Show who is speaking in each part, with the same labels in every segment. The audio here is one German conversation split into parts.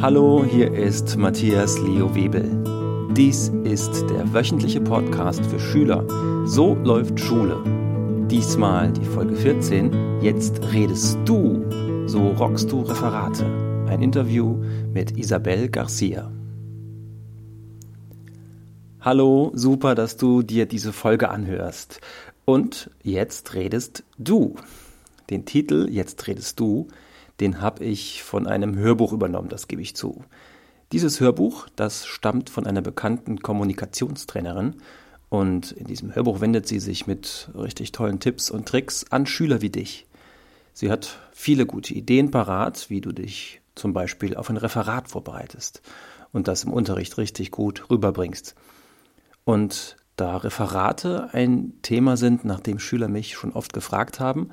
Speaker 1: Hallo, hier ist Matthias Leo Webel. Dies ist der wöchentliche Podcast für Schüler. So läuft Schule. Diesmal die Folge 14. Jetzt redest du. So rockst du Referate. Ein Interview mit Isabel Garcia. Hallo, super, dass du dir diese Folge anhörst. Und jetzt redest du. Den Titel Jetzt redest du, den habe ich von einem Hörbuch übernommen, das gebe ich zu. Dieses Hörbuch, das stammt von einer bekannten Kommunikationstrainerin und in diesem Hörbuch wendet sie sich mit richtig tollen Tipps und Tricks an Schüler wie dich. Sie hat viele gute Ideen parat, wie du dich zum Beispiel auf ein Referat vorbereitest und das im Unterricht richtig gut rüberbringst. Und da Referate ein Thema sind, nach dem Schüler mich schon oft gefragt haben,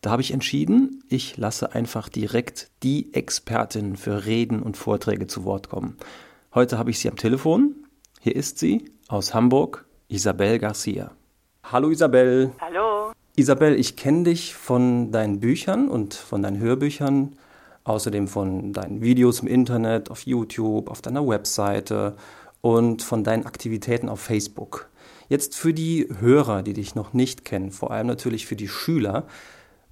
Speaker 1: da habe ich entschieden, ich lasse einfach direkt die Expertin für Reden und Vorträge zu Wort kommen. Heute habe ich sie am Telefon. Hier ist sie aus Hamburg, Isabel Garcia. Hallo Isabel.
Speaker 2: Hallo.
Speaker 1: Isabel, ich kenne dich von deinen Büchern und von deinen Hörbüchern, außerdem von deinen Videos im Internet, auf YouTube, auf deiner Webseite und von deinen Aktivitäten auf Facebook. Jetzt für die Hörer, die dich noch nicht kennen, vor allem natürlich für die Schüler,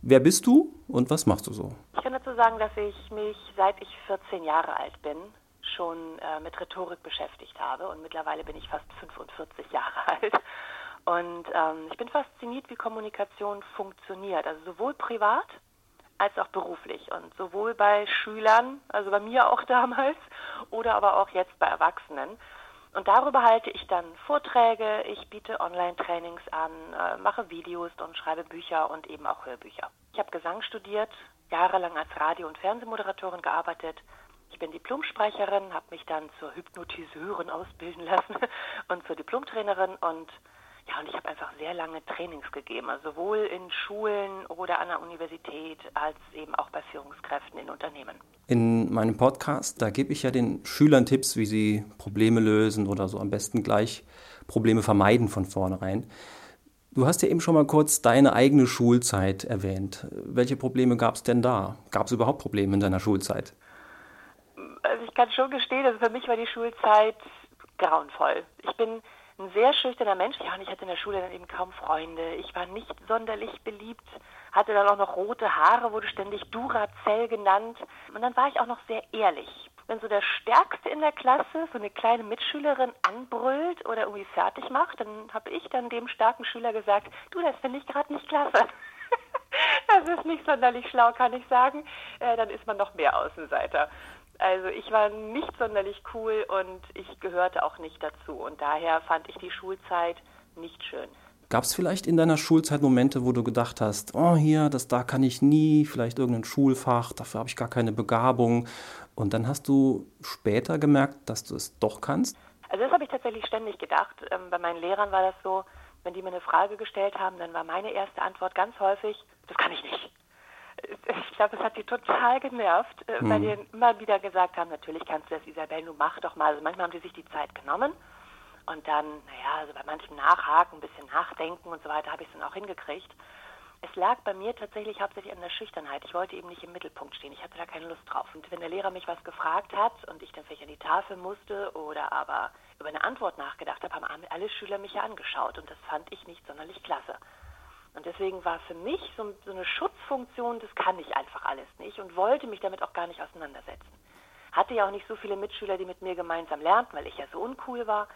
Speaker 1: Wer bist du und was machst du so?
Speaker 2: Ich kann dazu sagen, dass ich mich seit ich 14 Jahre alt bin schon äh, mit Rhetorik beschäftigt habe und mittlerweile bin ich fast 45 Jahre alt. Und ähm, ich bin fasziniert, wie Kommunikation funktioniert, also sowohl privat als auch beruflich und sowohl bei Schülern, also bei mir auch damals, oder aber auch jetzt bei Erwachsenen. Und darüber halte ich dann Vorträge, ich biete Online-Trainings an, äh, mache Videos und schreibe Bücher und eben auch Hörbücher. Ich habe Gesang studiert, jahrelang als Radio- und Fernsehmoderatorin gearbeitet. Ich bin Diplomsprecherin, habe mich dann zur Hypnotiseurin ausbilden lassen und zur Diplomtrainerin und ja, und ich habe einfach sehr lange Trainings gegeben, also sowohl in Schulen oder an der Universität als eben auch bei Führungskräften in Unternehmen.
Speaker 1: In meinem Podcast, da gebe ich ja den Schülern Tipps, wie sie Probleme lösen oder so am besten gleich Probleme vermeiden von vornherein. Du hast ja eben schon mal kurz deine eigene Schulzeit erwähnt. Welche Probleme gab es denn da? Gab es überhaupt Probleme in deiner Schulzeit?
Speaker 2: Also ich kann schon gestehen, also für mich war die Schulzeit grauenvoll. Ich bin ein sehr schüchterner Mensch. Ja, und ich hatte in der Schule dann eben kaum Freunde. Ich war nicht sonderlich beliebt, hatte dann auch noch rote Haare, wurde ständig Duracell genannt. Und dann war ich auch noch sehr ehrlich. Wenn so der Stärkste in der Klasse so eine kleine Mitschülerin anbrüllt oder irgendwie fertig macht, dann habe ich dann dem starken Schüler gesagt, du, das finde ich gerade nicht klasse. das ist nicht sonderlich schlau, kann ich sagen. Äh, dann ist man noch mehr Außenseiter. Also ich war nicht sonderlich cool und ich gehörte auch nicht dazu. Und daher fand ich die Schulzeit nicht schön.
Speaker 1: Gab es vielleicht in deiner Schulzeit Momente, wo du gedacht hast, oh hier, das da kann ich nie, vielleicht irgendein Schulfach, dafür habe ich gar keine Begabung. Und dann hast du später gemerkt, dass du es doch kannst?
Speaker 2: Also das habe ich tatsächlich ständig gedacht. Ähm, bei meinen Lehrern war das so, wenn die mir eine Frage gestellt haben, dann war meine erste Antwort ganz häufig, das kann ich nicht ich glaube, es hat sie total genervt, äh, mhm. weil die immer wieder gesagt haben, natürlich kannst du das, Isabel, du mach doch mal. Also manchmal haben die sich die Zeit genommen und dann, naja, also bei manchem Nachhaken, ein bisschen nachdenken und so weiter, habe ich es dann auch hingekriegt. Es lag bei mir tatsächlich hauptsächlich an der Schüchternheit. Ich wollte eben nicht im Mittelpunkt stehen. Ich hatte da keine Lust drauf. Und wenn der Lehrer mich was gefragt hat und ich dann vielleicht an die Tafel musste oder aber über eine Antwort nachgedacht habe, haben alle Schüler mich ja angeschaut. Und das fand ich nicht sonderlich klasse. Und deswegen war für mich so, so, eine Schutzfunktion, das kann ich einfach alles nicht und wollte mich damit auch gar nicht auseinandersetzen. Hatte ja auch nicht so viele Mitschüler, die mit mir gemeinsam lernten, weil ich ja so uncool war.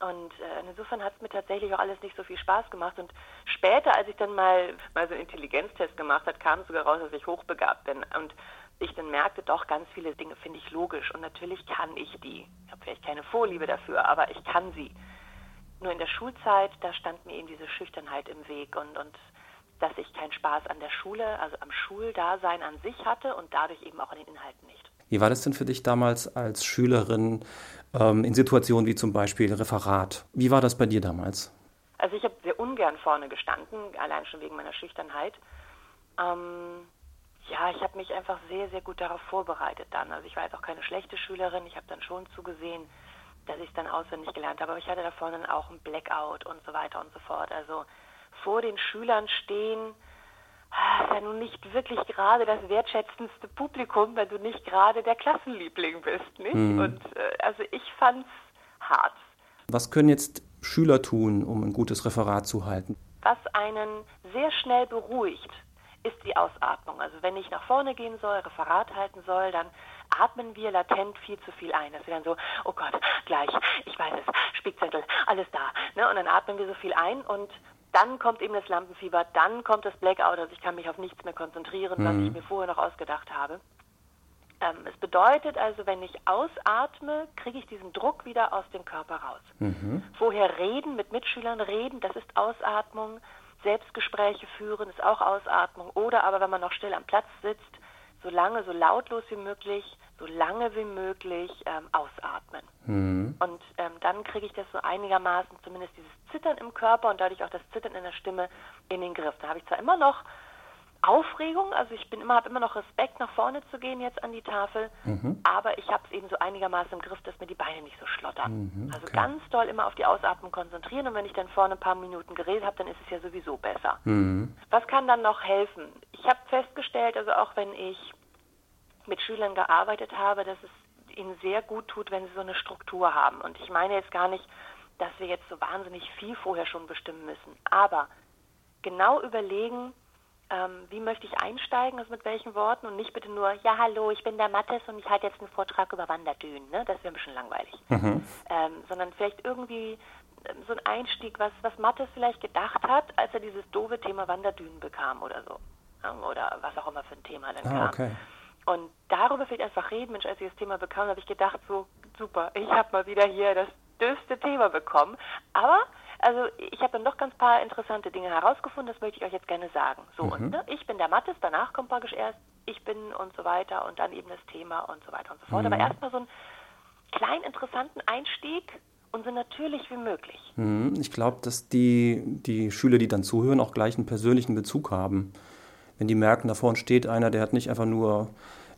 Speaker 2: Und äh, insofern hat es mir tatsächlich auch alles nicht so viel Spaß gemacht. Und später, als ich dann mal, mal so einen Intelligenztest gemacht habe, kam sogar raus, dass ich hochbegabt bin. Und ich dann merkte, doch, ganz viele Dinge finde ich logisch. Und natürlich kann ich die. Ich habe vielleicht keine Vorliebe dafür, aber ich kann sie. Nur in der Schulzeit, da stand mir eben diese Schüchternheit im Weg und, und dass ich keinen Spaß an der Schule, also am Schuldasein an sich hatte und dadurch eben auch an den Inhalten nicht.
Speaker 1: Wie war das denn für dich damals als Schülerin ähm, in Situationen wie zum Beispiel Referat? Wie war das bei dir damals?
Speaker 2: Also ich habe sehr ungern vorne gestanden, allein schon wegen meiner Schüchternheit. Ähm, ja, ich habe mich einfach sehr, sehr gut darauf vorbereitet dann. Also ich war jetzt auch keine schlechte Schülerin. Ich habe dann schon zugesehen, dass ich es dann auswendig gelernt habe. Aber ich hatte davor dann auch ein Blackout und so weiter und so fort. Also vor den Schülern stehen ah, ist ja nun nicht wirklich gerade das wertschätzendste Publikum, wenn du nicht gerade der Klassenliebling bist, nicht? Mhm. Und äh, also ich fand's hart.
Speaker 1: Was können jetzt Schüler tun, um ein gutes Referat zu halten?
Speaker 2: Was einen sehr schnell beruhigt, ist die Ausatmung. Also wenn ich nach vorne gehen soll, Referat halten soll, dann atmen wir latent viel zu viel ein. Dass wir dann so, oh Gott, gleich, ich weiß es, Spickzettel, alles da. Ne? Und dann atmen wir so viel ein und dann kommt eben das Lampenfieber, dann kommt das Blackout, also ich kann mich auf nichts mehr konzentrieren, mhm. was ich mir vorher noch ausgedacht habe. Ähm, es bedeutet also, wenn ich ausatme, kriege ich diesen Druck wieder aus dem Körper raus. Mhm. Vorher reden, mit Mitschülern reden, das ist Ausatmung. Selbstgespräche führen ist auch Ausatmung. Oder aber, wenn man noch still am Platz sitzt, so lange, so lautlos wie möglich, so lange wie möglich ähm, ausatmen. Mhm. Und ähm, dann kriege ich das so einigermaßen, zumindest dieses Zittern im Körper und dadurch auch das Zittern in der Stimme in den Griff. Da habe ich zwar immer noch Aufregung, also ich bin immer, habe immer noch Respekt, nach vorne zu gehen jetzt an die Tafel, mhm. aber ich habe es eben so einigermaßen im Griff, dass mir die Beine nicht so schlottern. Mhm, also okay. Also ganz doll immer auf die Ausatmung konzentrieren und wenn ich dann vorne ein paar Minuten geredet habe, dann ist es ja sowieso besser. Mhm. Was kann dann noch helfen? Ich habe festgestellt, also auch wenn ich mit Schülern gearbeitet habe, dass es ihnen sehr gut tut, wenn sie so eine Struktur haben. Und ich meine jetzt gar nicht, dass wir jetzt so wahnsinnig viel vorher schon bestimmen müssen, aber genau überlegen, ähm, wie möchte ich einsteigen, also mit welchen Worten und nicht bitte nur, ja hallo, ich bin der Mattes und ich halte jetzt einen Vortrag über Wanderdünen, ne? das wäre ein bisschen langweilig. Mhm. Ähm, sondern vielleicht irgendwie ähm, so ein Einstieg, was, was Mattes vielleicht gedacht hat, als er dieses doofe Thema Wanderdünen bekam oder so. Oder was auch immer für ein Thema dann ah, kam. Okay. Und darüber vielleicht einfach reden, Mensch, als ich das Thema bekam, habe ich gedacht, so super, ich habe mal wieder hier das dürfste Thema bekommen. Aber also ich habe dann doch ganz paar interessante Dinge herausgefunden, das möchte ich euch jetzt gerne sagen. So, mhm. und ne, ich bin der Mattes, danach kommt praktisch erst ich bin und so weiter und dann eben das Thema und so weiter und so fort. Mhm. Aber erstmal so einen kleinen interessanten Einstieg und so natürlich wie möglich.
Speaker 1: Mhm. Ich glaube, dass die, die Schüler, die dann zuhören, auch gleich einen persönlichen Bezug haben. Wenn die merken, da vorne steht einer, der hat nicht einfach nur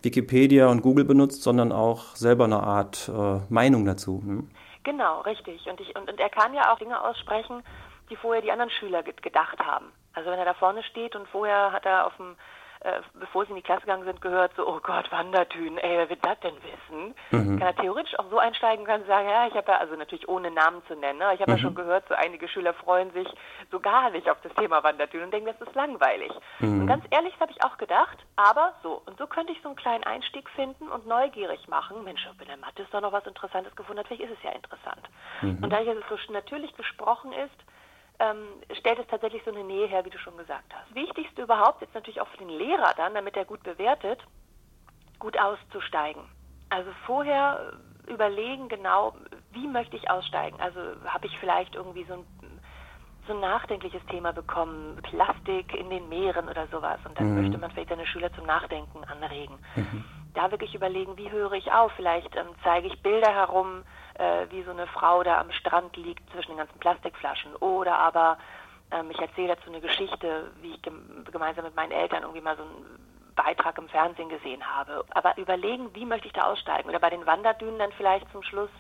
Speaker 1: Wikipedia und Google benutzt, sondern auch selber eine Art äh, Meinung dazu. Hm?
Speaker 2: Genau, richtig. Und, ich, und, und er kann ja auch Dinge aussprechen, die vorher die anderen Schüler gedacht haben. Also wenn er da vorne steht und vorher hat er auf dem äh, bevor sie in die Klasse gegangen sind, gehört, so, oh Gott, Wanderdünen, ey, wer will das denn wissen? Mhm. Kann er theoretisch auch so einsteigen kann sagen, ja, ich habe ja, also natürlich ohne Namen zu nennen, aber ich habe mhm. ja schon gehört, so einige Schüler freuen sich so gar nicht auf das Thema Wanderdünen und denken, das ist langweilig. Mhm. Und ganz ehrlich, das habe ich auch gedacht, aber so, und so könnte ich so einen kleinen Einstieg finden und neugierig machen. Mensch, wenn der Mathe doch noch was Interessantes gefunden hat, vielleicht ist es ja interessant. Mhm. Und da es so natürlich gesprochen ist, ähm, stellt es tatsächlich so eine Nähe her, wie du schon gesagt hast. Wichtigste überhaupt ist natürlich auch für den Lehrer dann, damit er gut bewertet, gut auszusteigen. Also vorher überlegen genau, wie möchte ich aussteigen. Also habe ich vielleicht irgendwie so ein, so ein nachdenkliches Thema bekommen, Plastik in den Meeren oder sowas. Und dann mhm. möchte man vielleicht seine Schüler zum Nachdenken anregen. Mhm. Da wirklich überlegen, wie höre ich auf? Vielleicht ähm, zeige ich Bilder herum, äh, wie so eine Frau da am Strand liegt zwischen den ganzen Plastikflaschen. Oder aber ähm, ich erzähle dazu eine Geschichte, wie ich gem gemeinsam mit meinen Eltern irgendwie mal so einen Beitrag im Fernsehen gesehen habe. Aber überlegen, wie möchte ich da aussteigen? Oder bei den Wanderdünen dann vielleicht zum Schluss,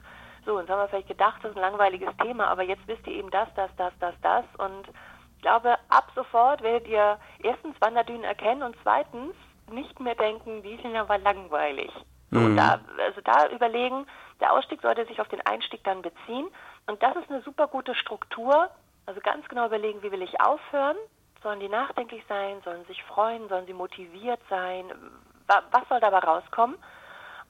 Speaker 2: so, jetzt haben wir vielleicht gedacht, das ist ein langweiliges Thema, aber jetzt wisst ihr eben das, das, das, das, das. Und ich glaube, ab sofort werdet ihr erstens Wanderdünen erkennen und zweitens nicht mehr denken, die sind aber langweilig. So, mhm. da, also da überlegen, der Ausstieg sollte sich auf den Einstieg dann beziehen. Und das ist eine super gute Struktur. Also ganz genau überlegen, wie will ich aufhören? Sollen die nachdenklich sein? Sollen sich freuen? Sollen sie motiviert sein? Was soll dabei rauskommen?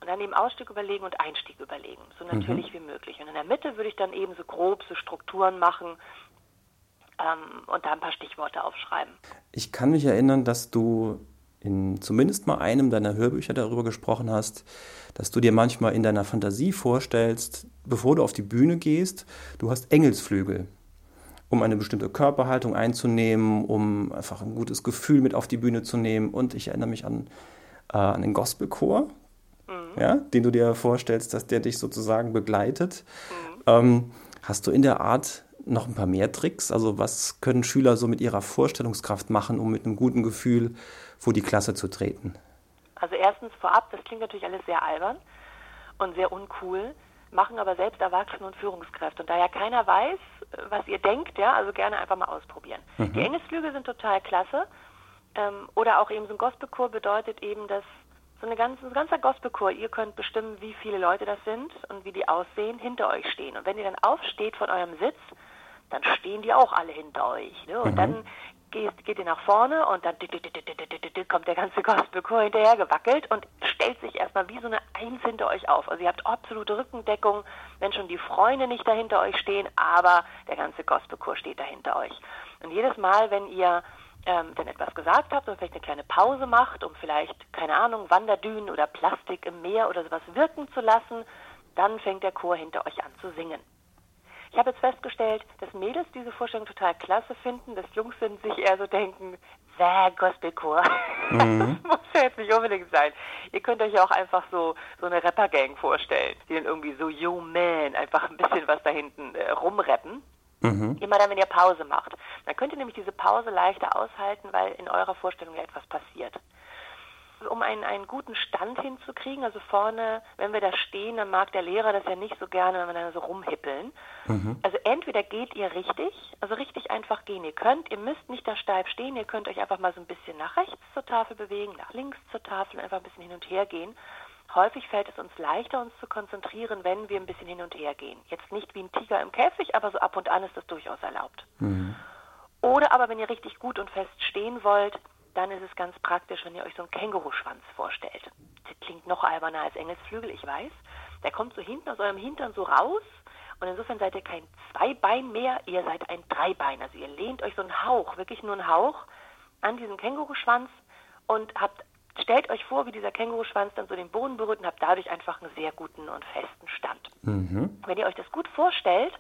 Speaker 2: Und dann eben Ausstieg überlegen und Einstieg überlegen, so natürlich mhm. wie möglich. Und in der Mitte würde ich dann eben so grob so Strukturen machen ähm, und da ein paar Stichworte aufschreiben.
Speaker 1: Ich kann mich erinnern, dass du in zumindest mal einem deiner Hörbücher darüber gesprochen hast, dass du dir manchmal in deiner Fantasie vorstellst, bevor du auf die Bühne gehst, du hast Engelsflügel, um eine bestimmte Körperhaltung einzunehmen, um einfach ein gutes Gefühl mit auf die Bühne zu nehmen. Und ich erinnere mich an, äh, an den Gospelchor, mhm. ja, den du dir vorstellst, dass der dich sozusagen begleitet. Mhm. Ähm, hast du in der Art noch ein paar mehr Tricks? Also was können Schüler so mit ihrer Vorstellungskraft machen, um mit einem guten Gefühl vor die Klasse zu treten?
Speaker 2: Also erstens vorab, das klingt natürlich alles sehr albern und sehr uncool, machen aber selbst Erwachsene und Führungskräfte. Und da ja keiner weiß, was ihr denkt, ja, also gerne einfach mal ausprobieren. Mhm. Die Engelsflüge sind total klasse. Ähm, oder auch eben so ein Gospelchor bedeutet eben, dass so eine ganze, ein ganzer Gospelchor, ihr könnt bestimmen, wie viele Leute das sind und wie die aussehen, hinter euch stehen. Und wenn ihr dann aufsteht von eurem Sitz, dann stehen die auch alle hinter euch. Ne? Und mhm. dann geht, geht ihr nach vorne und dann kommt der ganze Gospelchor hinterher gewackelt und stellt sich erstmal wie so eine Eins hinter euch auf. Also ihr habt absolute Rückendeckung, wenn schon die Freunde nicht dahinter euch stehen, aber der ganze Gospelchor steht dahinter euch. Und jedes Mal, wenn ihr ähm, dann etwas gesagt habt und vielleicht eine kleine Pause macht, um vielleicht, keine Ahnung, Wanderdünen oder Plastik im Meer oder sowas wirken zu lassen, dann fängt der Chor hinter euch an zu singen. Ich habe jetzt festgestellt, dass Mädels diese Vorstellung total klasse finden, dass Jungs sind sich eher so denken, wer Gospelchor. Mhm. das muss ja jetzt nicht unbedingt sein. Ihr könnt euch ja auch einfach so, so eine Rapper-Gang vorstellen, die dann irgendwie so, yo man, einfach ein bisschen was da hinten äh, rumrappen. Mhm. Immer dann, wenn ihr Pause macht. Dann könnt ihr nämlich diese Pause leichter aushalten, weil in eurer Vorstellung ja etwas passiert. Um einen, einen guten Stand hinzukriegen, also vorne, wenn wir da stehen, dann mag der Lehrer das ja nicht so gerne, wenn wir dann so rumhippeln. Mhm. Also entweder geht ihr richtig, also richtig einfach gehen. Ihr könnt, ihr müsst nicht da steif stehen, ihr könnt euch einfach mal so ein bisschen nach rechts zur Tafel bewegen, nach links zur Tafel, einfach ein bisschen hin und her gehen. Häufig fällt es uns leichter, uns zu konzentrieren, wenn wir ein bisschen hin und her gehen. Jetzt nicht wie ein Tiger im Käfig, aber so ab und an ist das durchaus erlaubt. Mhm. Oder aber, wenn ihr richtig gut und fest stehen wollt, dann ist es ganz praktisch, wenn ihr euch so einen Känguruschwanz vorstellt. Das klingt noch alberner als Engelsflügel, ich weiß. Der kommt so hinten aus eurem Hintern so raus und insofern seid ihr kein Zweibein mehr, ihr seid ein Dreibein. Also ihr lehnt euch so einen Hauch, wirklich nur einen Hauch an diesen Känguruschwanz und habt stellt euch vor, wie dieser Känguruschwanz dann so den Boden berührt und habt dadurch einfach einen sehr guten und festen Stand. Mhm. Wenn ihr euch das gut vorstellt,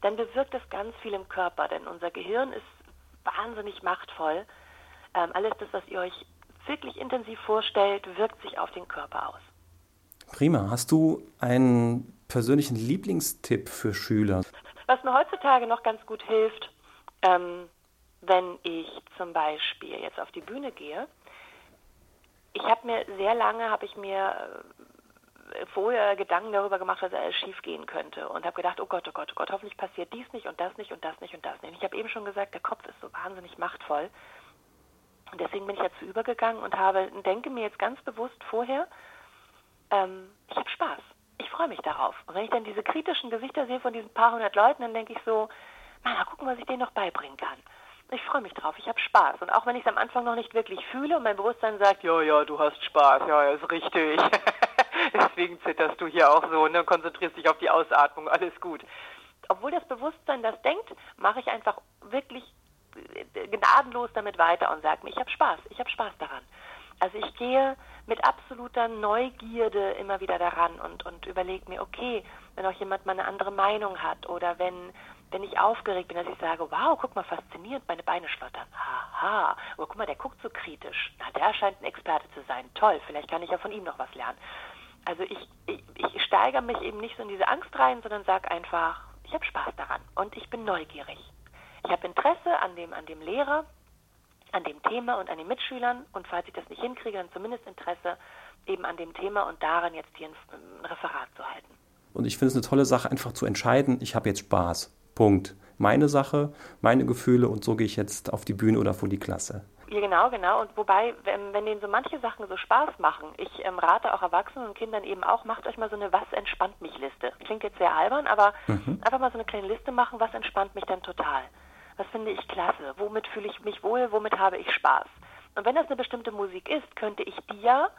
Speaker 2: dann bewirkt das ganz viel im Körper, denn unser Gehirn ist wahnsinnig machtvoll. Ähm, alles das, was ihr euch wirklich intensiv vorstellt, wirkt sich auf den Körper aus.
Speaker 1: Prima. Hast du einen persönlichen Lieblingstipp für Schüler?
Speaker 2: Was mir heutzutage noch ganz gut hilft, ähm, wenn ich zum Beispiel jetzt auf die Bühne gehe, ich habe mir sehr lange, habe ich mir äh, vorher Gedanken darüber gemacht, was alles schief gehen könnte und habe gedacht, oh Gott, oh Gott, oh Gott, hoffentlich passiert dies nicht und das nicht und das nicht und das nicht. Und ich habe eben schon gesagt, der Kopf ist so wahnsinnig machtvoll. Und deswegen bin ich dazu übergegangen und habe, denke mir jetzt ganz bewusst vorher, ähm, ich habe Spaß. Ich freue mich darauf. Und wenn ich dann diese kritischen Gesichter sehe von diesen paar hundert Leuten, dann denke ich so, mal gucken, was ich denen noch beibringen kann ich freue mich drauf, ich habe Spaß. Und auch wenn ich es am Anfang noch nicht wirklich fühle und mein Bewusstsein sagt, ja, ja, du hast Spaß, ja, ist richtig. Deswegen zitterst du hier auch so und ne, konzentrierst dich auf die Ausatmung, alles gut. Obwohl das Bewusstsein das denkt, mache ich einfach wirklich gnadenlos damit weiter und sage mir, ich habe Spaß, ich habe Spaß daran. Also ich gehe mit absoluter Neugierde immer wieder daran und, und überlege mir, okay, wenn auch jemand mal eine andere Meinung hat oder wenn wenn ich aufgeregt bin, dass ich sage, wow, guck mal, faszinierend, meine Beine schlottern. Haha, aber guck mal, der guckt so kritisch. Na, der scheint ein Experte zu sein. Toll, vielleicht kann ich ja von ihm noch was lernen. Also ich, ich, ich steigere mich eben nicht so in diese Angst rein, sondern sage einfach, ich habe Spaß daran und ich bin neugierig. Ich habe Interesse an dem, an dem Lehrer, an dem Thema und an den Mitschülern und falls ich das nicht hinkriege, dann zumindest Interesse eben an dem Thema und daran jetzt hier ein, ein Referat zu halten.
Speaker 1: Und ich finde es eine tolle Sache, einfach zu entscheiden, ich habe jetzt Spaß. Punkt. Meine Sache, meine Gefühle und so gehe ich jetzt auf die Bühne oder vor die Klasse.
Speaker 2: Ja, genau, genau. Und wobei, wenn, wenn denen so manche Sachen so Spaß machen, ich ähm, rate auch Erwachsenen und Kindern eben auch, macht euch mal so eine Was entspannt mich Liste. Klingt jetzt sehr albern, aber mhm. einfach mal so eine kleine Liste machen, was entspannt mich dann total. Was finde ich klasse? Womit fühle ich mich wohl? Womit habe ich Spaß? Und wenn das eine bestimmte Musik ist, könnte ich die ja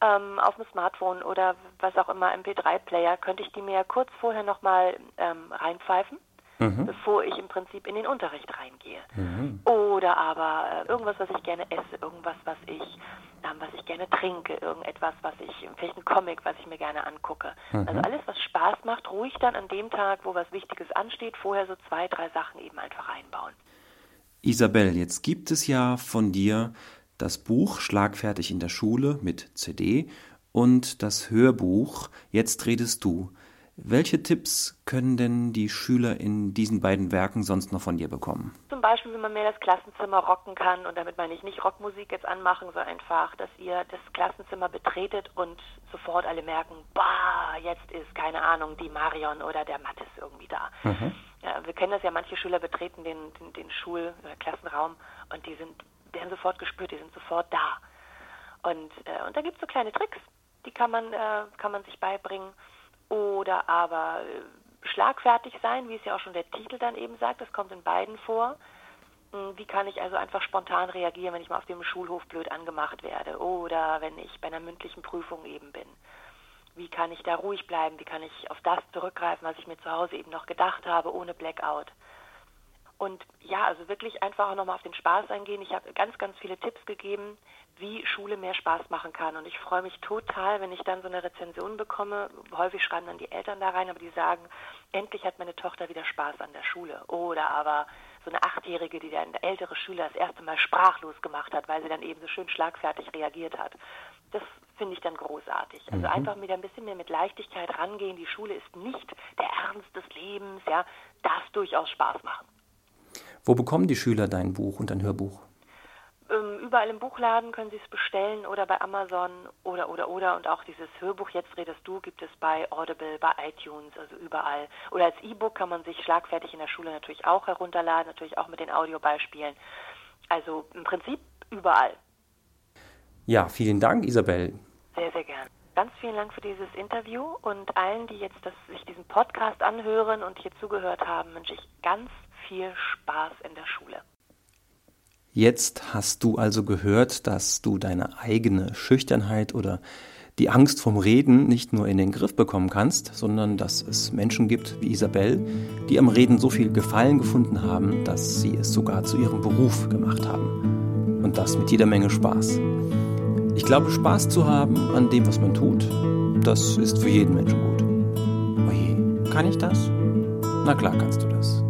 Speaker 2: ähm, auf dem Smartphone oder was auch immer, MP3-Player, könnte ich die mir ja kurz vorher nochmal ähm, reinpfeifen mhm. bevor ich im Prinzip in den Unterricht reingehe. Mhm. Oder aber äh, irgendwas, was ich gerne esse, irgendwas, was ich, ähm, was ich gerne trinke, irgendetwas, was ich, vielleicht ein Comic, was ich mir gerne angucke. Mhm. Also alles, was Spaß macht, ruhig dann an dem Tag, wo was Wichtiges ansteht, vorher so zwei, drei Sachen eben einfach einbauen.
Speaker 1: Isabel, jetzt gibt es ja von dir das Buch Schlagfertig in der Schule mit CD und das Hörbuch Jetzt redest du. Welche Tipps können denn die Schüler in diesen beiden Werken sonst noch von dir bekommen?
Speaker 2: Zum Beispiel, wie man mehr das Klassenzimmer rocken kann. Und damit meine ich nicht Rockmusik jetzt anmachen, sondern einfach, dass ihr das Klassenzimmer betretet und sofort alle merken, bah, jetzt ist, keine Ahnung, die Marion oder der Mattes irgendwie da. Mhm. Ja, wir kennen das ja, manche Schüler betreten den, den, den Schul- oder Klassenraum und die sind werden sofort gespürt, die sind sofort da. Und, äh, und da gibt es so kleine Tricks, die kann man, äh, kann man sich beibringen. Oder aber äh, schlagfertig sein, wie es ja auch schon der Titel dann eben sagt, das kommt in beiden vor. Hm, wie kann ich also einfach spontan reagieren, wenn ich mal auf dem Schulhof blöd angemacht werde oder wenn ich bei einer mündlichen Prüfung eben bin? Wie kann ich da ruhig bleiben? Wie kann ich auf das zurückgreifen, was ich mir zu Hause eben noch gedacht habe, ohne Blackout? Und ja, also wirklich einfach auch nochmal auf den Spaß eingehen. Ich habe ganz, ganz viele Tipps gegeben, wie Schule mehr Spaß machen kann. Und ich freue mich total, wenn ich dann so eine Rezension bekomme. Häufig schreiben dann die Eltern da rein, aber die sagen, endlich hat meine Tochter wieder Spaß an der Schule. Oder aber so eine Achtjährige, die dann ältere Schüler das erste Mal sprachlos gemacht hat, weil sie dann eben so schön schlagfertig reagiert hat. Das finde ich dann großartig. Also mhm. einfach wieder ein bisschen mehr mit Leichtigkeit rangehen. Die Schule ist nicht der Ernst des Lebens, ja, darf durchaus Spaß machen.
Speaker 1: Wo bekommen die Schüler dein Buch und dein Hörbuch?
Speaker 2: Ähm, überall im Buchladen können Sie es bestellen oder bei Amazon oder oder oder und auch dieses Hörbuch Jetzt redest du gibt es bei Audible, bei iTunes, also überall. Oder als E-Book kann man sich schlagfertig in der Schule natürlich auch herunterladen, natürlich auch mit den Audiobeispielen. Also im Prinzip überall.
Speaker 1: Ja, vielen Dank, Isabel.
Speaker 2: Sehr, sehr gern. Ganz vielen Dank für dieses Interview und allen, die jetzt das, sich diesen Podcast anhören und hier zugehört haben, wünsche ich ganz viel Spaß in der Schule.
Speaker 1: Jetzt hast du also gehört, dass du deine eigene Schüchternheit oder die Angst vom Reden nicht nur in den Griff bekommen kannst, sondern dass es Menschen gibt wie Isabel, die am Reden so viel Gefallen gefunden haben, dass sie es sogar zu ihrem Beruf gemacht haben. Und das mit jeder Menge Spaß. Ich glaube, Spaß zu haben an dem, was man tut, das ist für jeden Menschen gut. Oje, kann ich das? Na klar kannst du das.